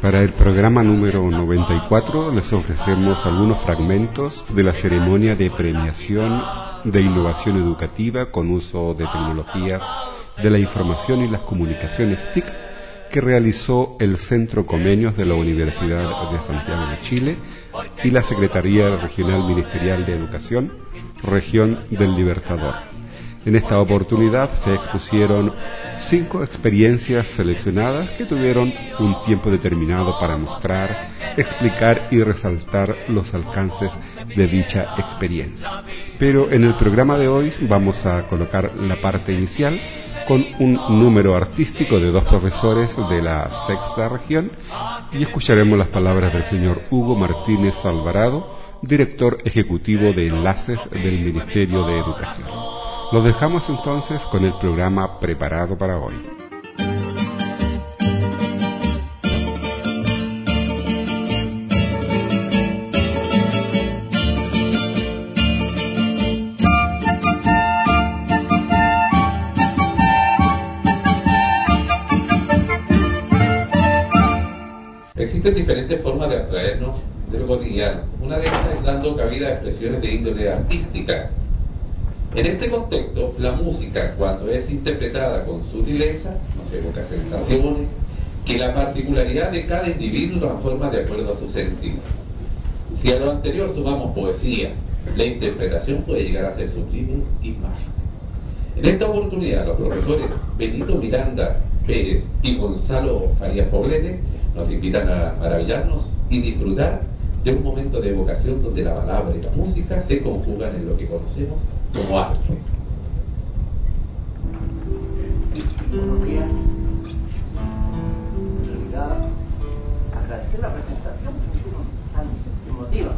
Para el programa número 94 les ofrecemos algunos fragmentos de la ceremonia de premiación de innovación educativa con uso de tecnologías de la información y las comunicaciones TIC que realizó el Centro Comenios de la Universidad de Santiago de Chile y la Secretaría Regional Ministerial de Educación, Región del Libertador. En esta oportunidad se expusieron cinco experiencias seleccionadas que tuvieron un tiempo determinado para mostrar, explicar y resaltar los alcances de dicha experiencia. Pero en el programa de hoy vamos a colocar la parte inicial con un número artístico de dos profesores de la sexta región y escucharemos las palabras del señor Hugo Martínez Alvarado, director ejecutivo de enlaces del Ministerio de Educación. Los dejamos entonces con el programa preparado para hoy. Existen diferentes formas de abstraernos de lo cotidiano. Una de ellas es dando cabida a expresiones de índole artística. En este contexto, la música, cuando es interpretada con sutileza, nos evoca sensaciones que la particularidad de cada individuo transforma de acuerdo a su sentido. Si a lo anterior sumamos poesía, la interpretación puede llegar a ser sublime y mágica. En esta oportunidad, los profesores Benito Miranda Pérez y Gonzalo Farías Poblete nos invitan a maravillarnos y disfrutar de un momento de evocación donde la palabra y la música se conjugan en lo que conocemos como. Buenos días. En realidad, agradecer la presentación que hicieron tan emotiva.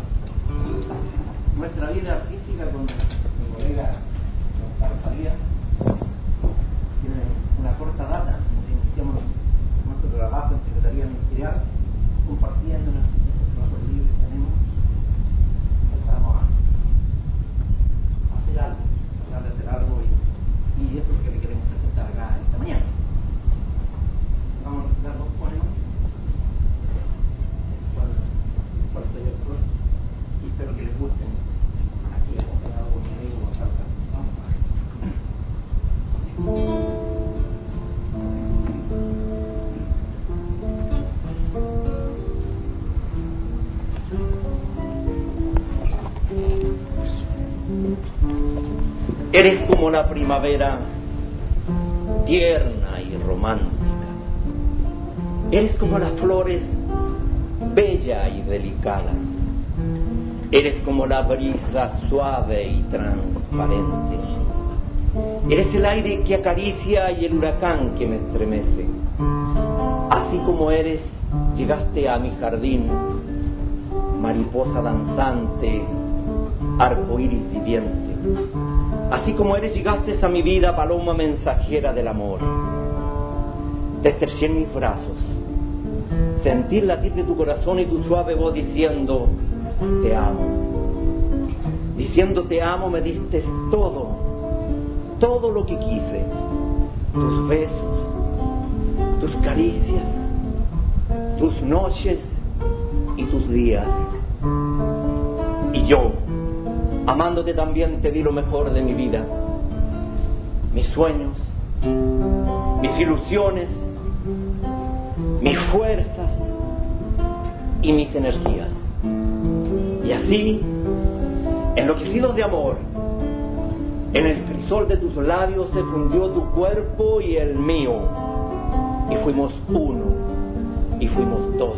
Nuestra vida artística con mi colega Gonzalo Farías tiene una corta data, iniciamos nuestro trabajo en Secretaría Ministerial, compartiendo nuestros Eres como la primavera, tierna y romántica. Eres como las flores, bella y delicada. Eres como la brisa suave y transparente. Eres el aire que acaricia y el huracán que me estremece. Así como eres, llegaste a mi jardín, mariposa danzante, arco iris viviente. Así como eres, llegaste a mi vida, paloma mensajera del amor. Te en mis brazos, sentir latir de tu corazón y tu suave voz diciendo, te amo. Diciendo te amo me diste todo, todo lo que quise, tus besos, tus caricias, tus noches y tus días. Y yo, amándote también te di lo mejor de mi vida, mis sueños, mis ilusiones, mis fuerzas y mis energías. Y así, enloquecidos de amor, en el crisol de tus labios se fundió tu cuerpo y el mío, y fuimos uno, y fuimos dos.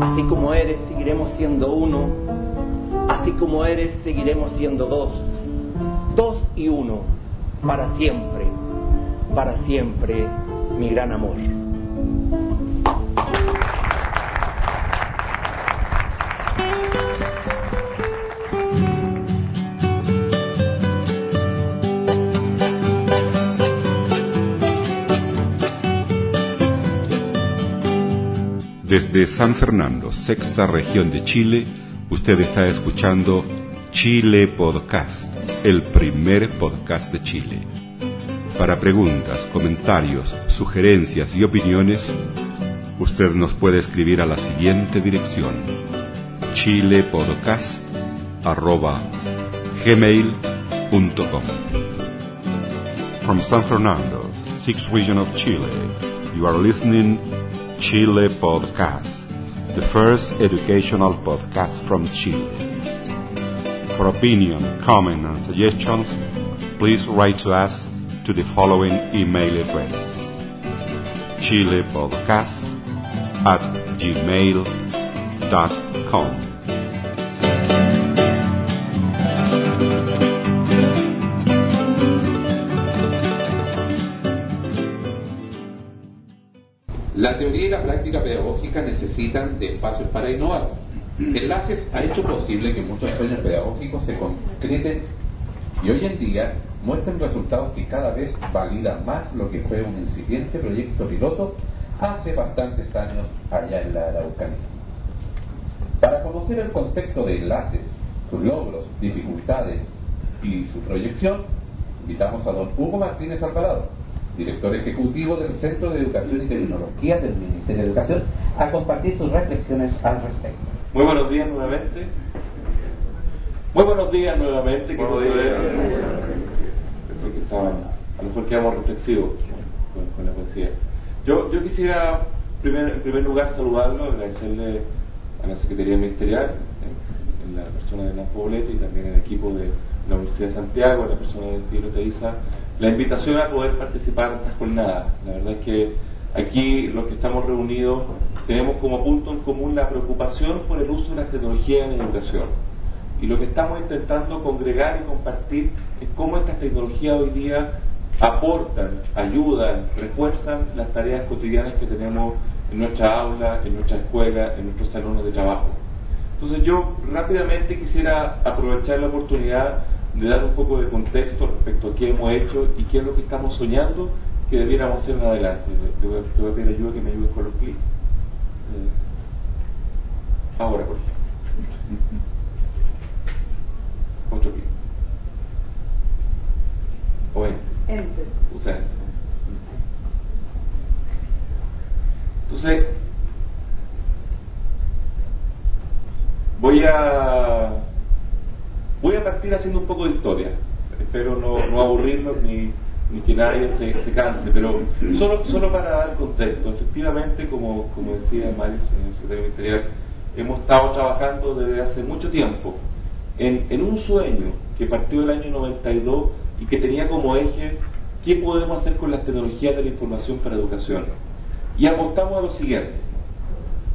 Así como eres, seguiremos siendo uno, así como eres, seguiremos siendo dos. dos y uno, para siempre, para siempre, mi gran amor. Desde San Fernando, sexta región de Chile, usted está escuchando Chile Podcast, el primer podcast de Chile. Para preguntas, comentarios, sugerencias y opiniones, usted nos puede escribir a la siguiente dirección: chilepodcast@gmail.com. From San Fernando, sixth region of Chile, you are listening Chile Podcast, the first educational podcast from Chile. For opinion, comment, and suggestions, please write to us to the following email address chilepodcast at gmail.com. La teoría y la práctica pedagógica necesitan de espacios para innovar. Enlaces ha hecho posible que muchos sueños pedagógicos se concreten y hoy en día muestren resultados que cada vez validan más lo que fue un incipiente proyecto piloto hace bastantes años allá en la Araucanía. Para conocer el contexto de enlaces, sus logros, dificultades y su proyección, invitamos a don Hugo Martínez Alvarado, director ejecutivo del Centro de Educación y Tecnología del Ministerio de Educación, a compartir sus reflexiones al respecto. Muy buenos días nuevamente. Muy buenos días nuevamente. Que Buenos días. A lo mejor quedamos reflexivos con, con la poesía. Yo, yo quisiera, primer- en primer lugar, saludarlo, agradecerle a la Secretaría Ministerial, en, en la persona de Hernán Poblete y también el equipo de la Universidad de Santiago, en la persona de Tiro Teiza, la invitación a poder participar en estas jornadas. La verdad es que aquí los que estamos reunidos tenemos como punto en común la preocupación por el uso de las tecnologías en la educación. Y lo que estamos intentando congregar y compartir es cómo estas tecnologías hoy día aportan, ayudan, refuerzan las tareas cotidianas que tenemos en nuestra aula, en nuestra escuela, en nuestros salones de trabajo. Entonces yo rápidamente quisiera aprovechar la oportunidad de dar un poco de contexto respecto a qué hemos hecho y qué es lo que estamos soñando que debiéramos hacer en adelante. Te voy a, te voy a pedir ayuda que me ayudes con los clics. Eh, ahora, por ejemplo. Otro clic. O enter. Enter. Usa enter. Entonces, voy a voy a partir haciendo un poco de historia. Espero no, no aburrirlos ni, que nadie se, se canse, pero solo, solo para dar contexto. Efectivamente, como, como decía Mario, señor secretario ministerial, hemos estado trabajando desde hace mucho tiempo en, en un sueño que partió del año 92 y que tenía como eje qué podemos hacer con las tecnologías de la información para educación. Y apostamos a lo siguiente.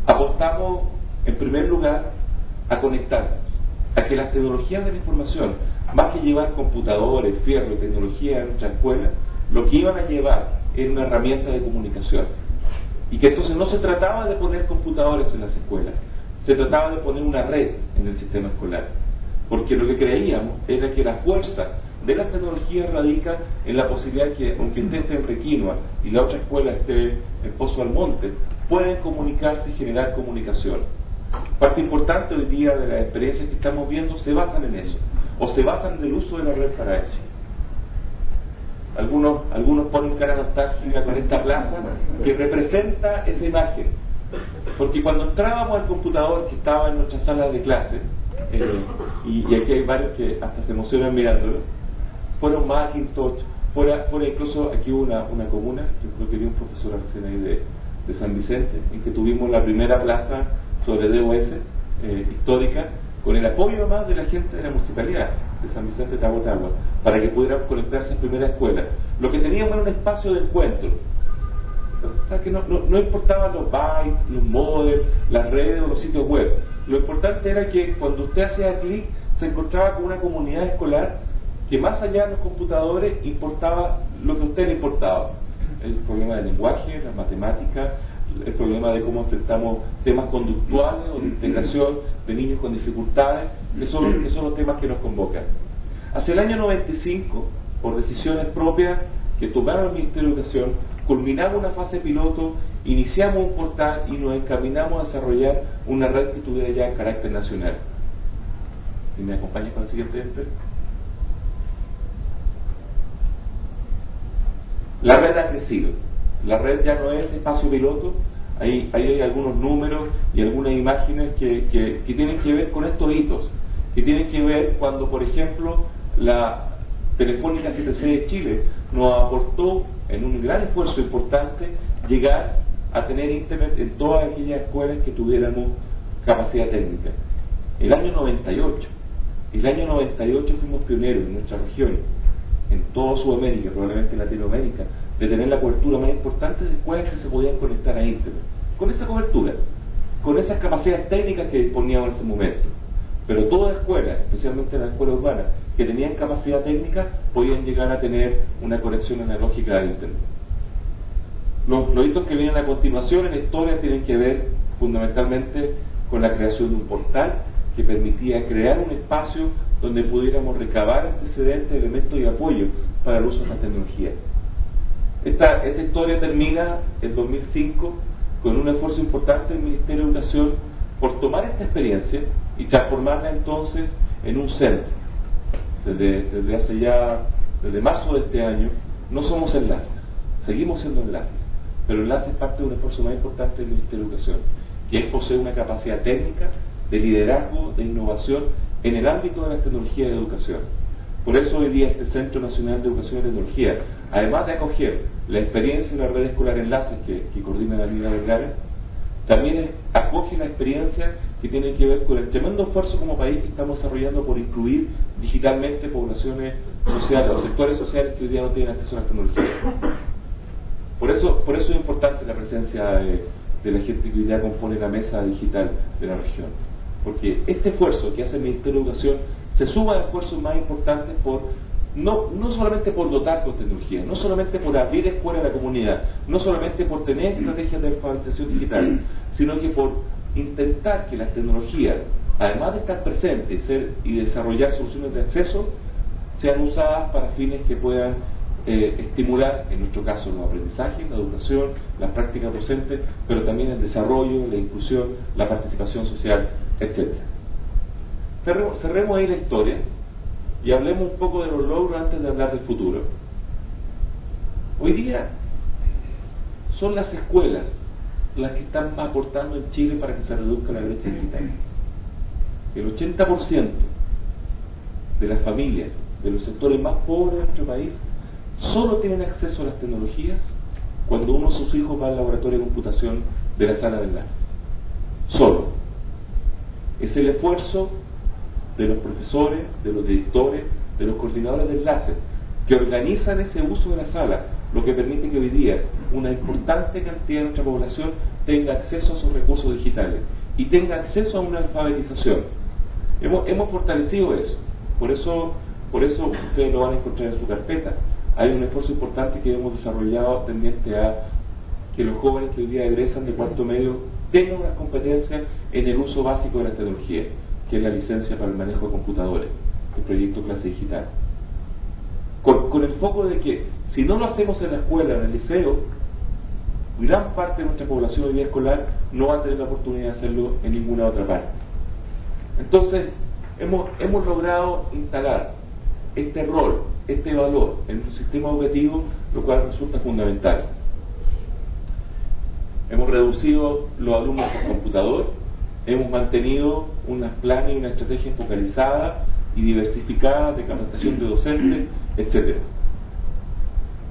Apostamos, en primer lugar, a conectarnos, a que las tecnologías de la información, más que llevar computadores, fierro y tecnología a nuestra escuela, lo que iban a llevar era una herramienta de comunicación. Y que entonces no se trataba de poner computadores en las escuelas, se trataba de poner una red en el sistema escolar. Porque lo que creíamos era que la fuerza de las tecnologías radica en la posibilidad que, aunque usted esté en Requinoa y la otra escuela esté en Pozo Almonte, pueden comunicarse y generar comunicación. Parte importante hoy día de las experiencias que estamos viendo se basan en eso, o se basan en el uso de la red para eso. Algunos, algunos ponen cara nostálgica con esta plaza que representa esa imagen. Porque cuando entrábamos al computador que estaba en nuestra sala de clase, eh, y, aquí hay varios que hasta se emocionan mirándolo, fueron Macintosh, fuera, fuera incluso aquí hubo una, una comuna, yo creo que vi un profesor recién ahí de San Vicente, en que tuvimos la primera plaza sobre DOS eh, histórica, con el apoyo más de la gente de la municipalidad de San Vicente de Tagua, para que pudieran conectarse en primera escuela. Lo que teníamos era un espacio de encuentro. O que no, no, no importaban los bytes, los modems, las redes o los sitios web. Lo importante era que cuando usted hacía clic se encontraba con una comunidad escolar que más allá de los computadores importaba lo que usted le importaba. El problema del lenguaje, la matemática, el problema de cómo enfrentamos temas conductuales o de integración de niños con dificultades, que son, son los temas que nos convocan. Hacia el año 95, por decisiones propias que tomaron el Ministerio de Educación, culminamos una fase piloto, iniciamos un portal y nos encaminamos a desarrollar una red que tuviera ya carácter nacional. ¿Y me acompaña con el siguiente La red ha crecido. La red ya no es espacio piloto. Ahí, hay algunos números y algunas imágenes que, que tienen que ver con estos hitos. Que tienen que ver cuando, por ejemplo, la Telefónica 7C de Chile nos aportó en un gran esfuerzo importante llegar a tener internet en todas aquellas escuelas que tuviéramos capacidad técnica. El año 98, el año 98 fuimos pioneros en nuestra región, en toda Sudamérica, probablemente en Latinoamérica, de tener la cobertura más importante de escuelas que se podían conectar a internet. Con esa cobertura, con esas capacidades técnicas que disponíamos en ese momento. Pero todas las escuelas, especialmente las escuelas urbanas, que tenían capacidad técnica, podían llegar a tener una conexión analógica a Internet. Los, los que vienen a continuación en la historia tienen que ver fundamentalmente con la creación de un portal que permitía crear un espacio donde pudiéramos recabar antecedentes, elementos y apoyo para el uso de esta tecnología. Esta, esta historia termina en 2005 con un esfuerzo importante del Ministerio de Educación por tomar esta experiencia y transformarla entonces en un centro. Desde, desde hace ya, desde marzo de este año, no somos enlaces, seguimos siendo enlaces, pero enlaces es parte de un esfuerzo más importante del Ministerio de Educación, que es poseer una capacidad técnica de liderazgo, de innovación en el ámbito de la tecnología de educación. Por eso hoy día este Centro Nacional de Educación y Tecnología, además de acoger la experiencia en la red escolar Enlaces que, que coordina la Liga Vergara, también acoge la experiencia que tiene que ver con el tremendo esfuerzo como país que estamos desarrollando por incluir digitalmente poblaciones sociales o sectores sociales que hoy día no tienen acceso a la tecnología. Por eso, por eso es importante la presencia de, de la gente que hoy día compone la mesa digital de la región. Porque este esfuerzo que hace el Ministerio de Educación se suma a esfuerzos más importantes por no, no solamente por dotar con tecnología, no solamente por abrir escuelas a la comunidad, no solamente por tener estrategias de alfabetización digital, sino que por intentar que las tecnologías, además de estar presentes y desarrollar soluciones de acceso, sean usadas para fines que puedan eh, estimular, en nuestro caso, los aprendizajes, la educación, las prácticas docentes, pero también el desarrollo, la inclusión, la participación social, etc. Cerremos, ahí la historia y hablemos un poco de los logros antes de hablar del futuro. Hoy día son las escuelas las que están aportando en Chile para que se reduzca la brecha digital. El 80% de las familias de los sectores más pobres de nuestro país solo tienen acceso a las tecnologías cuando uno de sus hijos va al laboratorio de computación de la sala de enlace. Solo. Es el esfuerzo de los profesores, de los directores, de los coordinadores de enlace, que organizan ese uso de la sala, lo que permite que hoy día una importante cantidad de nuestra población tenga acceso a sus recursos digitales y tenga acceso a una alfabetización. Hemos, hemos fortalecido eso, por eso, por eso ustedes lo van a encontrar en su carpeta. Hay un esfuerzo importante que hemos desarrollado tendiente a que los jóvenes que hoy día egresan de cuarto medio tengan unas competencias en el uso básico de la tecnología que es la licencia para el manejo de computadores, el proyecto clase digital. Con, el foco de que si no lo hacemos en la escuela, en el liceo, gran parte de nuestra población de vida escolar no va a tener la oportunidad de hacerlo en ninguna otra parte. Entonces, hemos, hemos logrado instalar este rol, este valor en nuestro sistema educativo, lo cual resulta fundamental. Hemos reducido los alumnos por computador, hemos mantenido unas planes y una estrategia focalizada y diversificada de capacitación de docentes, etc.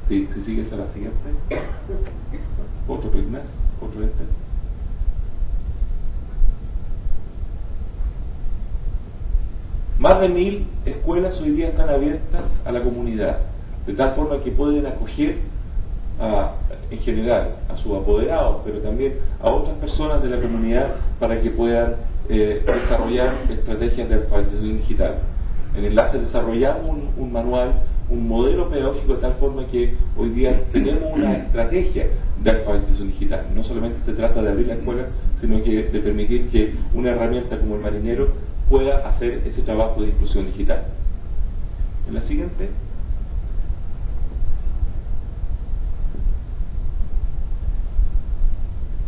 Si, si sigues a la siguiente. Otro clic otro este. Más de mil escuelas hoy día están abiertas a la comunidad, de tal forma que pueden acoger a, en general a sus apoderados, pero también a otras personas de la comunidad para que puedan eh, desarrollar estrategias de alfabetización digital. en Enlace desarrollamos un, manual, un modelo pedagógico de tal forma que hoy día tenemos una estrategia de alfabetización digital. No solamente se trata de abrir la escuela, sino que de permitir que una herramienta como el marinero pueda hacer ese trabajo de inclusión digital. En la siguiente.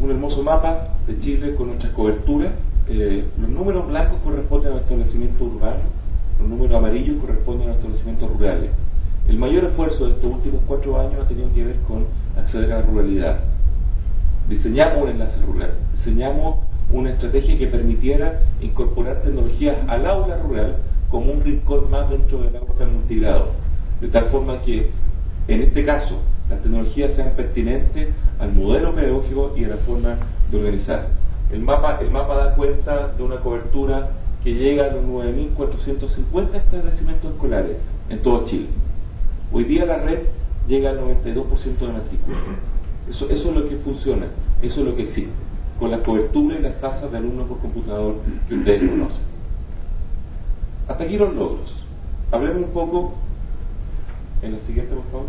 Un hermoso mapa de Chile con nuestras coberturas. Eh, los números blancos corresponden a los establecimientos urbanos, los números amarillos corresponden a los establecimientos rurales. El mayor esfuerzo de estos últimos cuatro años ha tenido que ver con acceder a la ruralidad. Diseñamos un enlace rural, diseñamos una estrategia que permitiera incorporar tecnologías al aula rural como un rincón más dentro del aula multigrado, de tal forma que en este caso las tecnologías sean pertinentes al modelo pedagógico y a la forma de organizar. El mapa, el mapa da cuenta de una cobertura que llega a los 9.450 establecimientos escolares en todo Chile. Hoy día la red llega al 92% de matrícula. Eso, eso es lo que funciona, eso es lo que existe, con la cobertura y las tasas de alumnos por computador que ustedes conocen. Hasta aquí los logros. Hablemos un poco en la siguiente, por favor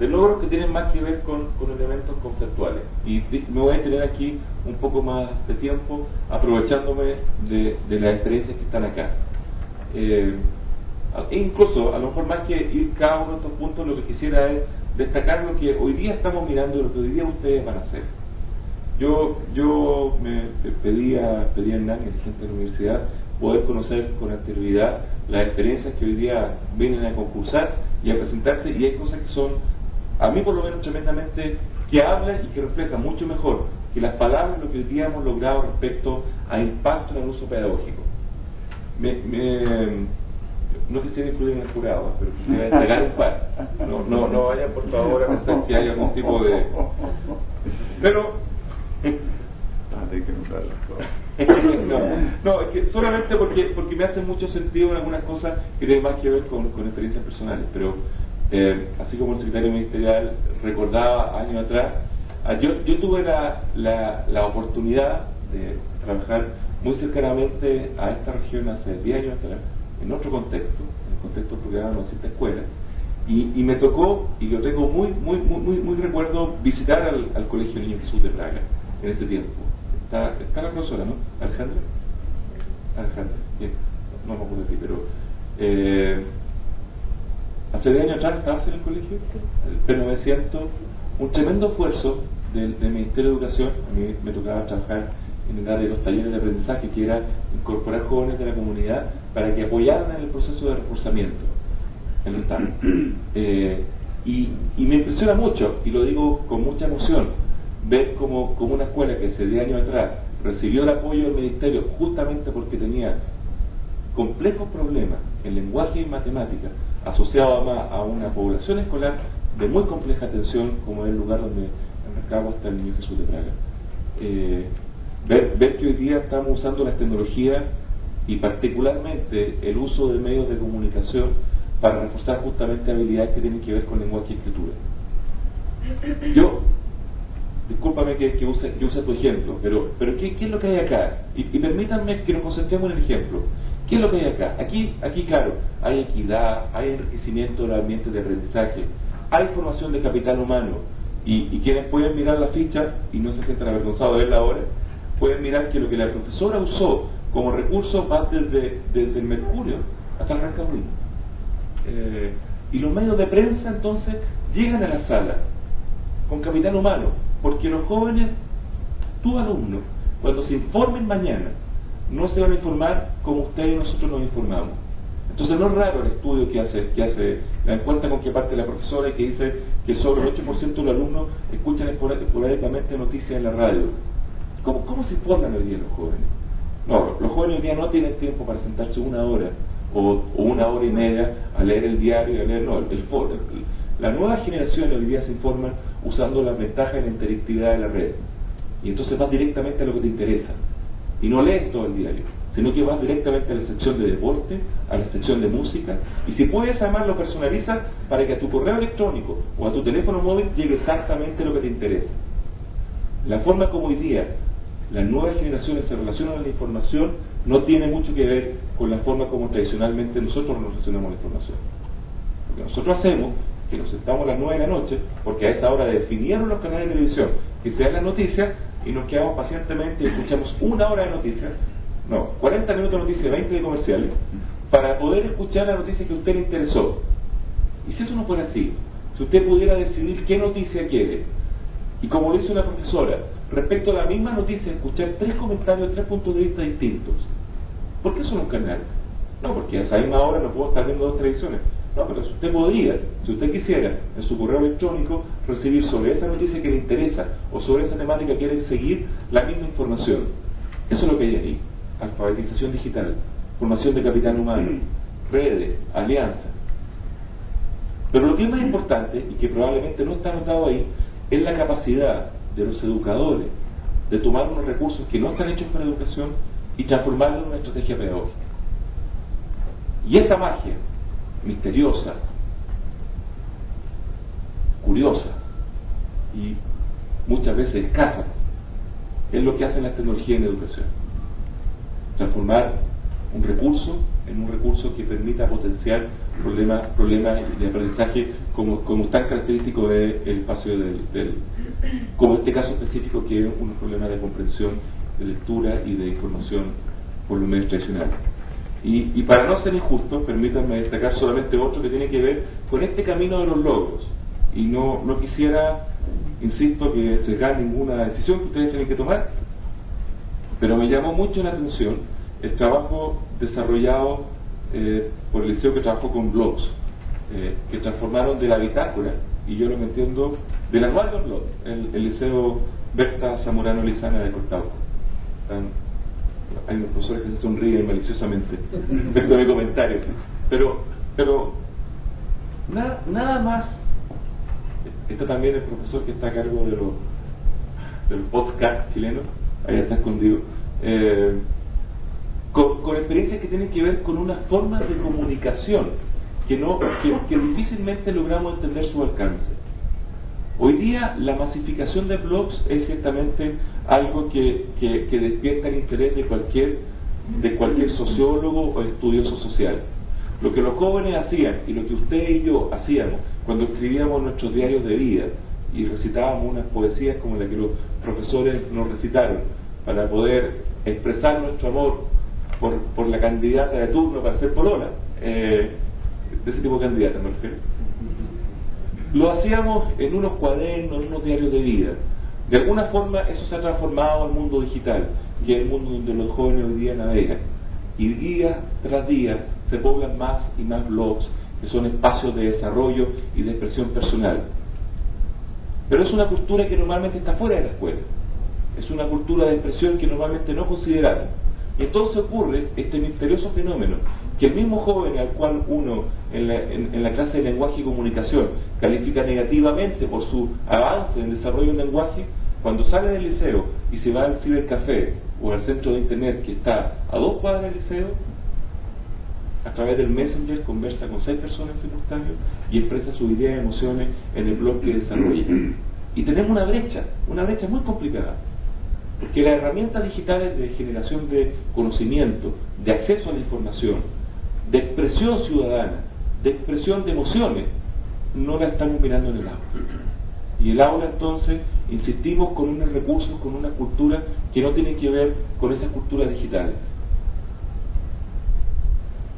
de logros que tienen más que ver con, elementos conceptuales. Y me voy a tener aquí un poco más de tiempo aprovechándome de, las experiencias que están acá. Eh, e incluso, a lo mejor más que ir cada uno de estos puntos, lo que quisiera es destacar lo que hoy día estamos mirando y lo que hoy día ustedes van a hacer. Yo, yo me pedía, pedía a Hernán, el gente de la universidad, poder conocer con anterioridad las experiencias que hoy día vienen a concursar y a presentarse, y hay cosas que son a mí por lo menos tremendamente, que habla y que refleja mucho mejor que las palabras lo que hoy día hemos logrado respecto a impacto en el uso pedagógico. Me, no quisiera incluir en el jurado, pero quisiera destacar un par. No, no, no vayan por favor a pensar que hay algún tipo de... Pero... no, no, es que solamente porque, porque me hace mucho sentido en algunas cosas que tienen más que ver con, con experiencias personales, pero eh, así como el secretario ministerial recordaba años atrás, ah, yo, yo tuve la, la, oportunidad de trabajar muy cercanamente a esta región hace 10 años atrás, en otro contexto, en el contexto del programa de Escuela, y, y, me tocó, y lo tengo muy, muy, muy, muy, recuerdo, visitar al, Colegio Niño Jesús de Praga en ese tiempo. Está, está la profesora, ¿no? Alejandra. Alejandra, bien, no me acuerdo de ti, pero eh, hace 10 años atrás estabas en el colegio, el P900, un tremendo esfuerzo del, Ministerio de Educación, a mí me tocaba trabajar en el área de los talleres de aprendizaje, que era incorporar jóvenes de la comunidad para que apoyaran en el proceso de reforzamiento en el. Eh, y, me impresiona mucho, y lo digo con mucha emoción, ver como, como una escuela que hace 10 años atrás recibió el apoyo del Ministerio justamente porque tenía complejos problemas en lenguaje y matemáticas, asociado además a una población escolar de muy compleja atención, como es el lugar donde en Cabo está el Niño Jesús de Praga. Eh, ver, ver que hoy día estamos usando las tecnologías y particularmente el uso de medios de comunicación para reforzar justamente habilidades que tienen que ver con lenguaje y escritura. Yo, discúlpame que, que, use, que use tu ejemplo, pero, pero ¿qué, ¿qué, es lo que hay acá? Y, y permítanme que nos concentremos en el ejemplo. ¿Qué es lo que hay acá? Aquí, aquí claro, hay equidad, hay enriquecimiento del ambiente de aprendizaje, hay formación de capital humano. Y, quienes pueden mirar la ficha y no se sientan avergonzados de verla ahora, pueden mirar que lo que la profesora usó como recurso va desde, desde el Mercurio hasta el Rancagüín. Eh, y los medios de prensa entonces llegan a la sala con capital humano, porque los jóvenes, tu alumno, cuando se informen mañana no se van a informar como ustedes y nosotros nos informamos. Entonces no es raro el estudio que hace, que hace la encuesta con que parte la profesora y que dice que sobre el 8% de los alumnos escuchan esporádicamente noticias en la radio. ¿Cómo, ¿Cómo se informan hoy día los jóvenes? No, los jóvenes hoy día no tienen tiempo para sentarse una hora o, una hora y media a leer el diario y a leer, no, el, el, la nueva generación hoy día se informan usando las ventajas de la interactividad de la red. Y entonces vas directamente a lo que te interesa y no lees todo el diario, sino que vas directamente a la sección de deporte, a la sección de música, y si puedes además lo personalizas para que a tu correo electrónico o a tu teléfono móvil llegue exactamente lo que te interesa. La forma como hoy día las nuevas generaciones se relacionan a la información no tiene mucho que ver con la forma como tradicionalmente nosotros nos relacionamos a la información. Lo que nosotros hacemos que nos sentamos a las 9 de la noche, porque a esa hora definieron los canales de televisión que se dan las noticias y nos quedamos pacientemente y escuchamos una hora de noticias, no, 40 minutos de noticias, 20 de comerciales, para poder escuchar la noticia que a usted le interesó. Y si eso no fuera así, si usted pudiera decidir qué noticia quiere, y como dice una profesora, respecto a la misma noticia, escuchar tres comentarios, tres puntos de vista distintos, ¿por qué son un canal? No, porque a esa misma hora no puedo estar viendo dos televisiones. No, pero usted podría, si usted quisiera, en su correo electrónico, recibir sobre esa noticia que le interesa o sobre esa temática que quiere seguir la misma información. Eso es lo que hay ahí. Alfabetización digital, formación de capital humano, redes, alianzas. Pero lo que es más importante, y que probablemente no está anotado ahí, es la capacidad de los educadores de tomar unos recursos que no están hechos para educación y transformarlos en una estrategia pedagógica. Y esa magia misteriosa, curiosa y muchas veces escasa, es lo que hacen las tecnologías en educación. Transformar un recurso en un recurso que permita potenciar problemas problemas de aprendizaje como, como tan característico del espacio del, como este caso específico que es un problema de comprensión, de lectura y de información por los medios tradicionales. Y, para no ser injusto, permítanme destacar solamente otro que tiene que ver con este camino de los logros. Y no, no quisiera, insisto, que entregar ninguna decisión que ustedes tienen que tomar, pero me llamó mucho la atención el trabajo desarrollado eh, por el liceo que trabajó con blogs, eh, que transformaron de la bitácora, y yo lo que entiendo, del anual de blog, el, el liceo Berta Zamorano Lizana de Cortauco hay unos profesores que se sonríen maliciosamente respecto a mi comentario. Pero, pero nada, más, está también el profesor que está a cargo de los del podcast chileno, ahí está escondido, eh, con, con, experiencias que tienen que ver con una forma de comunicación que, no, que difícilmente logramos entender su alcance. Hoy día la masificación de blogs es ciertamente algo que, despierta el interés de cualquier, de cualquier sociólogo o estudioso social. Lo que los jóvenes hacían y lo que usted y yo hacíamos cuando escribíamos nuestros diarios de vida y recitábamos unas poesías como la que los profesores nos recitaron para poder expresar nuestro amor por, la candidata de turno para ser polola, eh, de ese tipo de candidata me refiero lo hacíamos en unos cuadernos, en unos diarios de vida. De alguna forma eso se ha transformado al mundo digital, que es el mundo donde los jóvenes hoy día navegan. Y día tras día se poblan más y más blogs, que son espacios de desarrollo y de expresión personal. Pero es una cultura que normalmente está fuera de la escuela. Es una cultura de expresión que normalmente no consideramos. Y entonces ocurre este misterioso fenómeno que el mismo joven al cual uno en la, clase de lenguaje y comunicación califica negativamente por su avance en desarrollo del lenguaje, cuando sale del liceo y se va al cibercafé o al centro de internet que está a dos cuadras del liceo, a través del Messenger conversa con seis personas en simultáneo y expresa sus ideas y emociones en el blog que desarrolla. Y tenemos una brecha, una brecha muy complicada, porque las herramientas digitales de generación de conocimiento, de acceso a la información, de expresión ciudadana, de expresión de emociones, no la estamos mirando en el aula. Y el aula entonces, insistimos con unos recursos, con una cultura que no tiene que ver con esas culturas digitales.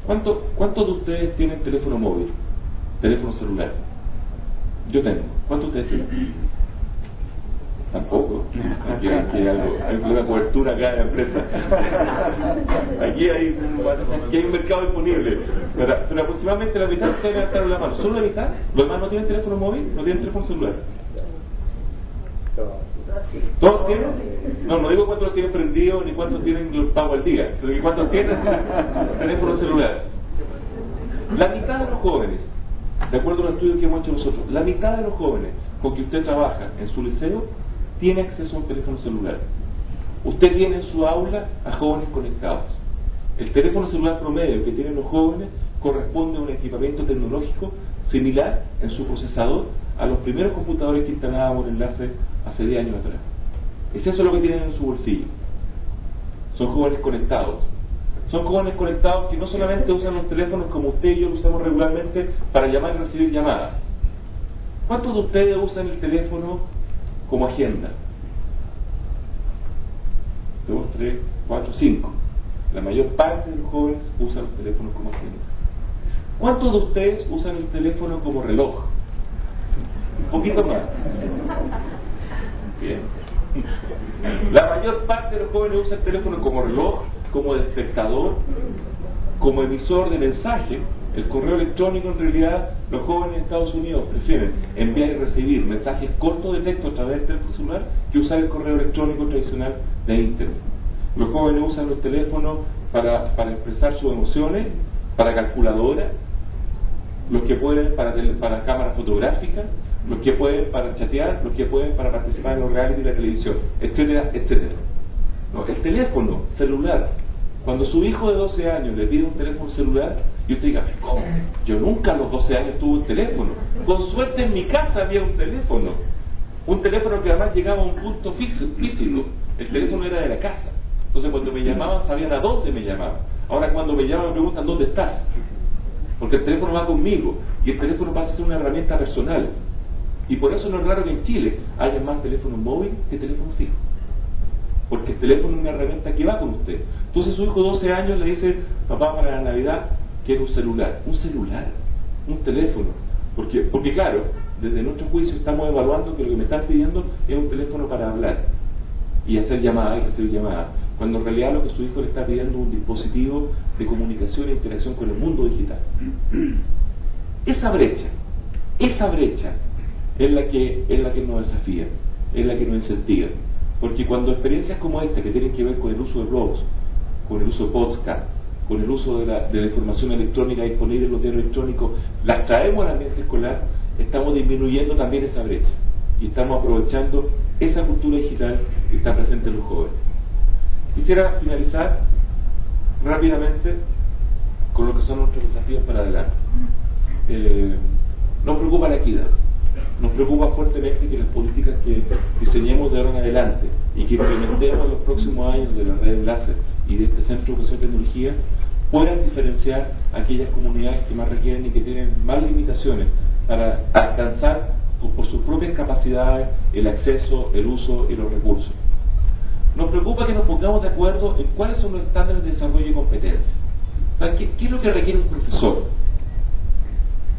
¿Cuántos ¿Cuántos de ustedes tienen teléfono móvil? Teléfono celular. Yo tengo. ¿Cuántos de ustedes tienen? Tampoco. Aquí hay, algo, hay una cobertura acá en la empresa. Aquí hay, aquí hay un mercado disponible. Pero, aproximadamente la mitad ustedes levantaron la mano. ¿Solo la mitad? ¿Los demás no tienen teléfono móvil? ¿No tienen teléfono celular? ¿Todos tienen? No, no digo cuántos tienen prendido ni cuántos tienen los pagos al día, pero cuántos tienen teléfono celular. La mitad de los jóvenes, de acuerdo a los estudios que hemos hecho nosotros, la mitad de los jóvenes con que usted trabaja en su liceo tiene acceso a un teléfono celular. Usted tiene en su aula a jóvenes conectados. El teléfono celular promedio que tienen los jóvenes corresponde a un equipamiento tecnológico similar en su procesador a los primeros computadores que instalábamos en enlace hace 10 años atrás. Es eso lo que tienen en su bolsillo. son jóvenes conectados. Son jóvenes conectados que no solamente usan los teléfonos como usted y yo lo usamos regularmente para llamar y recibir llamadas. ¿Cuántos de ustedes usan el teléfono como agenda? Dos, tres, cuatro, cinco. La mayor parte de los jóvenes usan los teléfonos como agenda. ¿Cuántos de ustedes usan el teléfono como reloj? Un poquito más. Bien. La mayor parte de los jóvenes usa el teléfono como reloj, como despertador, como emisor de mensaje. El correo electrónico en realidad los jóvenes en Estados Unidos prefieren enviar y recibir mensajes cortos de texto a través del celular que usar el correo electrónico tradicional de Internet. Los jóvenes usan los teléfonos para, para expresar sus emociones, para calculadora, los que pueden para, para cámaras fotográficas, los que pueden para chatear, los que pueden para participar en los reality y la televisión, etcétera, etcétera. el teléfono celular, cuando su hijo de 12 años le pide un teléfono celular, y usted diga, ¿cómo? Yo nunca a los 12 años tuve un teléfono. Con suerte en mi casa había un teléfono. Un teléfono que además llegaba a un punto físico. El teléfono era de la casa. Entonces cuando me llamaban sabían a dónde me llamaban. Ahora cuando me llaman me preguntan dónde estás. Porque el teléfono va conmigo y el teléfono pasa a ser una herramienta personal. Y por eso no es raro que en Chile haya más teléfono móvil que teléfono fijo. Porque el teléfono es una herramienta que va con usted. Entonces su hijo de 12 años le dice, papá, para la Navidad quiero un celular. Un celular, un teléfono. Porque, porque claro, desde nuestro juicio estamos evaluando que lo que me están pidiendo es un teléfono para hablar y hacer llamadas y recibir llamadas. Cuando en realidad lo que su hijo le está pidiendo es un dispositivo de comunicación e interacción con el mundo digital. Esa brecha, esa brecha es la que, es la que nos desafía, es la que nos incentiva. Porque cuando experiencias como esta, que tienen que ver con el uso de blogs, con el uso de podcast, con el uso de la, de la información electrónica disponible en los diarios electrónicos, las traemos al ambiente escolar, estamos disminuyendo también esa brecha y estamos aprovechando esa cultura digital que está presente en los jóvenes. Quisiera finalizar rápidamente con lo que son nuestros desafíos para adelante. Eh, nos preocupa la equidad nos preocupa fuertemente que las políticas que diseñemos de ahora en adelante y que implementemos en los próximos años de la red de y de este Centro de Educación y Tecnología puedan diferenciar aquellas comunidades que más requieren y que tienen más limitaciones para alcanzar por sus propias capacidades el acceso, el uso y los recursos. Nos preocupa que nos pongamos de acuerdo en cuáles son los estándares de desarrollo y competencia. ¿Qué, ¿Qué es lo que requiere un profesor?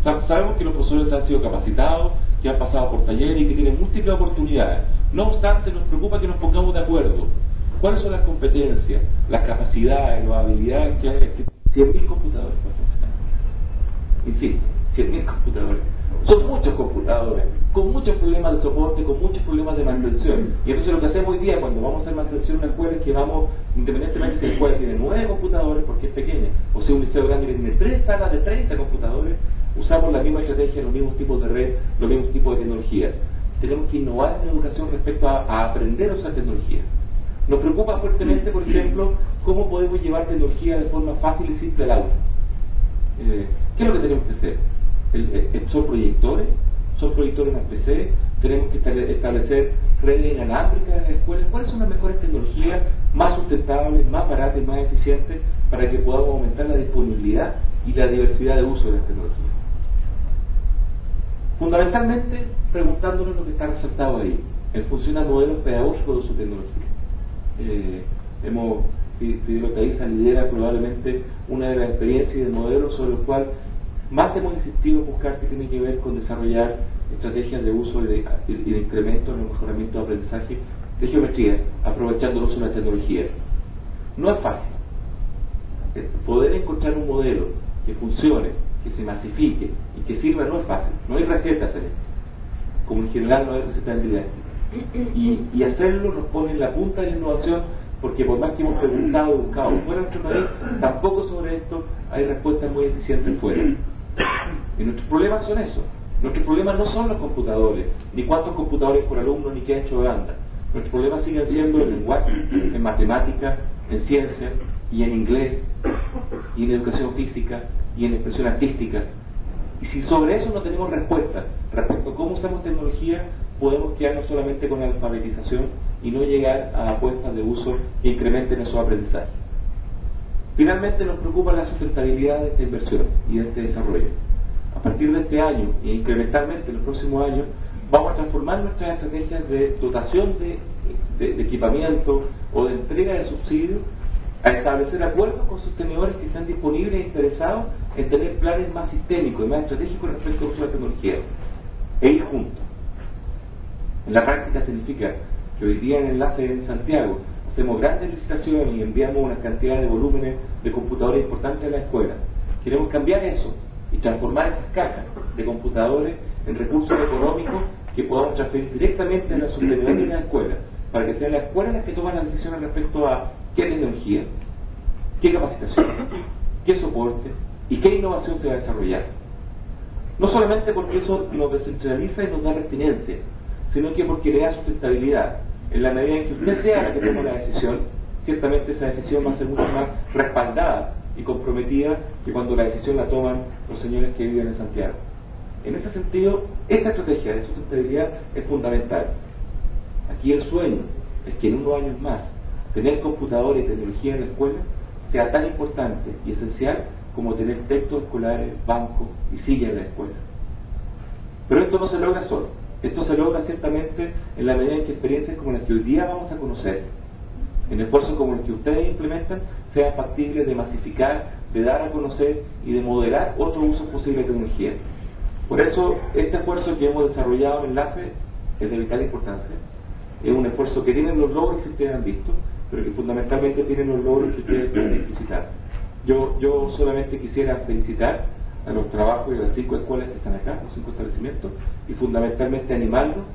Sabemos que los profesores han sido capacitados, que han pasado por talleres y que tienen múltiples oportunidades. No obstante, nos preocupa que nos pongamos de acuerdo. ¿Cuáles son las competencias, las capacidades, las habilidades que hay? 100.000 computadores. Insisto, 100.000 computadores. Son muchos computadores, con muchos problemas de soporte, con muchos problemas de mantención. Y entonces lo que hacemos hoy día cuando vamos a hacer mantención en una escuela es que vamos, independientemente si la escuela tiene 9 computadores porque es pequeña, o sea un liceo grande que tiene 3 salas de 30 computadores, usamos la misma estrategia, los mismos tipos de red, los mismos tipos de tecnología. Tenemos que innovar en educación respecto a, aprender a usar tecnología. Nos preocupa fuertemente, por ejemplo, cómo podemos llevar tecnología de forma fácil y simple al aula. Eh, ¿Qué es lo que tenemos que hacer? Eh, ¿Son proyectores? ¿Son proyectores en PC? ¿Tenemos que establecer redes inalámbricas en las escuelas? ¿Cuáles son las mejores tecnologías más sustentables, más baratas y más eficientes para que podamos aumentar la disponibilidad y la diversidad de uso de las tecnologías? Fundamentalmente preguntándonos lo que está resaltado ahí, en función al modelo pedagógico de su tecnología. Eh, hemos que ahí lidera probablemente una de las experiencias y de modelos sobre los cuales más hemos insistido en buscar que tiene que ver con desarrollar estrategias de uso y de, incremento en el mejoramiento de aprendizaje de geometría, aprovechando de la tecnología. No es fácil. Poder encontrar un modelo que funcione, que se masifique y que sirva no es fácil. No hay recetas en esto. Como en general no hay recetas en. Y, y hacerlo nos pone en la punta de la innovación porque por más que hemos preguntado, buscado fuera de nuestro país, tampoco sobre esto hay respuestas muy eficientes fuera. Y nuestros problemas son eso. Nuestros problemas no son los computadores, ni cuántos computadores por alumno, ni qué ha hecho banda. Nuestros problemas siguen siendo en lenguaje, en matemática, en ciencia, y en inglés, y en educación física, y en expresión artística. Y si sobre eso no tenemos respuesta respecto a cómo usamos tecnología, podemos quedarnos solamente con la alfabetización y no llegar a apuestas de uso que incrementen esos aprendizajes. Finalmente nos preocupa la sustentabilidad de esta inversión y de este desarrollo. A partir de este año e incrementalmente en los próximos años, vamos a transformar nuestras estrategias de dotación de, equipamiento o de entrega de subsidios a establecer acuerdos con sostenedores que están disponibles e interesados en tener planes más sistémicos y más estratégicos respecto de la tecnología e ir juntos. En la práctica significa que hoy día en Enlace en Santiago hacemos grandes licitaciones y enviamos una cantidad de volúmenes de computadores importantes a la escuela. Queremos cambiar eso y transformar esas cajas de computadores en recursos económicos que podamos transferir directamente a la sostenedores de la escuela, para que sean las escuelas las que toman las decisiones respecto a qué tecnología, qué capacitación, qué soporte y qué innovación se va a desarrollar. No solamente porque eso nos descentraliza y nos da retinencia, sino que porque le da sustentabilidad. En la medida en que usted sea la que toma la decisión, ciertamente esa decisión va a ser mucho más respaldada y comprometida que cuando la decisión la toman los señores que viven en Santiago. En ese sentido, esta estrategia de sustentabilidad es fundamental. Aquí el sueño es que en unos años más tener computadores y tecnología en la escuela sea tan importante y esencial como tener textos escolares, bancos y sillas en la escuela. Pero esto no se logra solo. Esto se logra ciertamente en la medida en que experiencias como las que hoy día vamos a conocer, en esfuerzos como los que ustedes implementan, sean factibles de masificar, de dar a conocer y de moderar otros usos posibles de tecnología. Por eso, este esfuerzo que hemos desarrollado en Enlace es de vital importancia. Es un esfuerzo que tiene los logros que ustedes han visto, pero que fundamentalmente tiene los logros que ustedes pueden explicitar. Yo, yo solamente quisiera felicitar a los trabajos de las cinco escuelas que están acá, los cinco establecimientos, y fundamentalmente animarlos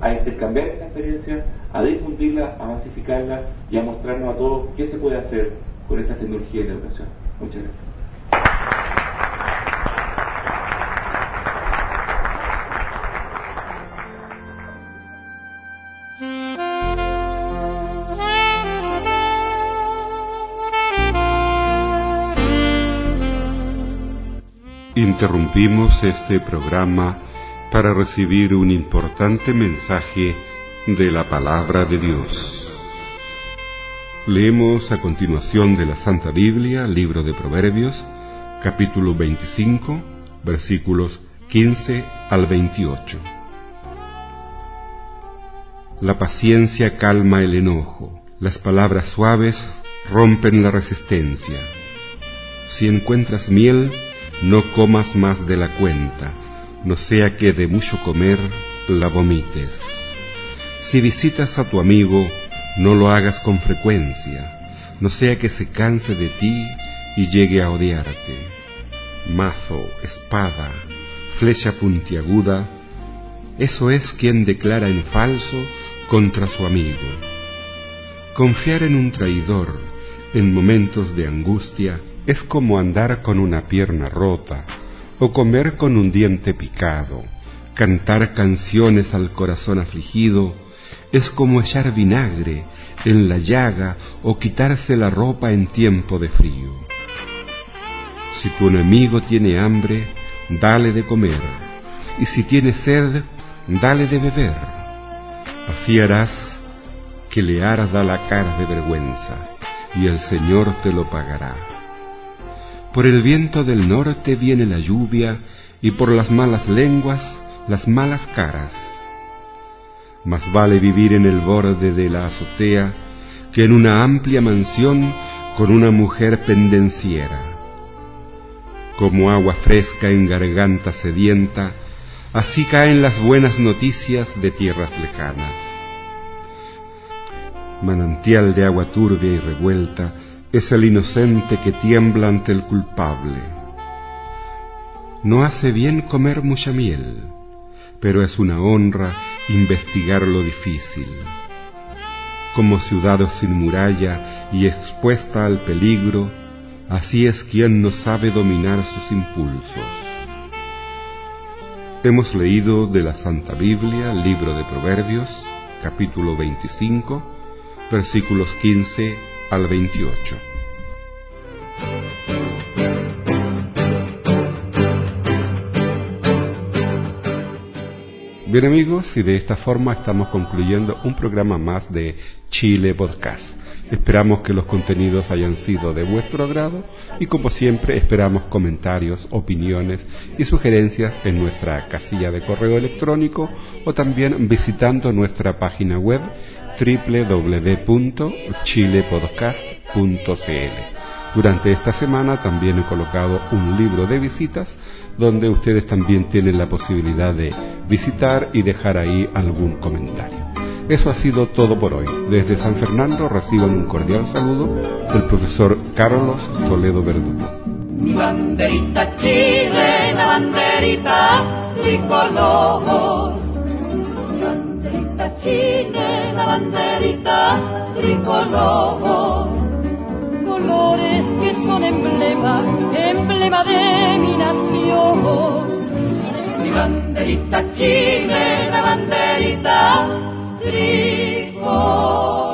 a, intercambiar esta experiencia, a difundirla, a masificarla y a mostrarnos a todos qué se puede hacer con esta tecnología de la educación. Muchas gracias. Este programa para recibir un importante mensaje de la palabra de Dios. Leemos a continuación de la Santa Biblia, libro de Proverbios, capítulo 25, versículos 15 al 28. La paciencia calma el enojo, las palabras suaves rompen la resistencia. Si encuentras miel, no comas más de la cuenta, no sea que de mucho comer la vomites. Si visitas a tu amigo, no lo hagas con frecuencia, no sea que se canse de ti y llegue a odiarte. Mazo, espada, flecha puntiaguda, eso es quien declara en falso contra su amigo. Confiar en un traidor en momentos de angustia es como andar con una pierna rota o comer con un diente picado. Cantar canciones al corazón afligido es como echar vinagre en la llaga o quitarse la ropa en tiempo de frío. Si tu enemigo tiene hambre, dale de comer, y si tiene sed, dale de beber. Así harás que le arda la cara de vergüenza, y el Señor te lo pagará. Por el viento del norte viene la lluvia y por las malas lenguas las malas caras. Más vale vivir en el borde de la azotea que en una amplia mansión con una mujer pendenciera. Como agua fresca en garganta sedienta, así caen las buenas noticias de tierras lejanas. Manantial de agua turbia y revuelta, es el inocente que tiembla ante el culpable. No hace bien comer mucha miel, pero es una honra investigar lo difícil. Como ciudad sin muralla y expuesta al peligro, así es quien no sabe dominar sus impulsos. Hemos leído de la Santa Biblia, libro de Proverbios, capítulo 25, versículos 15 al 28. Bien amigos, y de esta forma estamos concluyendo un programa más de Chile Podcast. Esperamos que los contenidos hayan sido de vuestro agrado y como siempre esperamos comentarios, opiniones y sugerencias en nuestra casilla de correo electrónico o también visitando nuestra página web www.chilepodcast.cl. Durante esta semana también he colocado un libro de visitas donde ustedes también tienen la posibilidad de visitar y dejar ahí algún comentario. Eso ha sido todo por hoy. Desde San Fernando reciban un cordial saludo del profesor Carlos Toledo Verdugo. Mi banderita banderita. Mi banderita banderita tricolor. Colores que son emblema, emblema de mi nación. Mi banderita Chile, la banderita tricolor.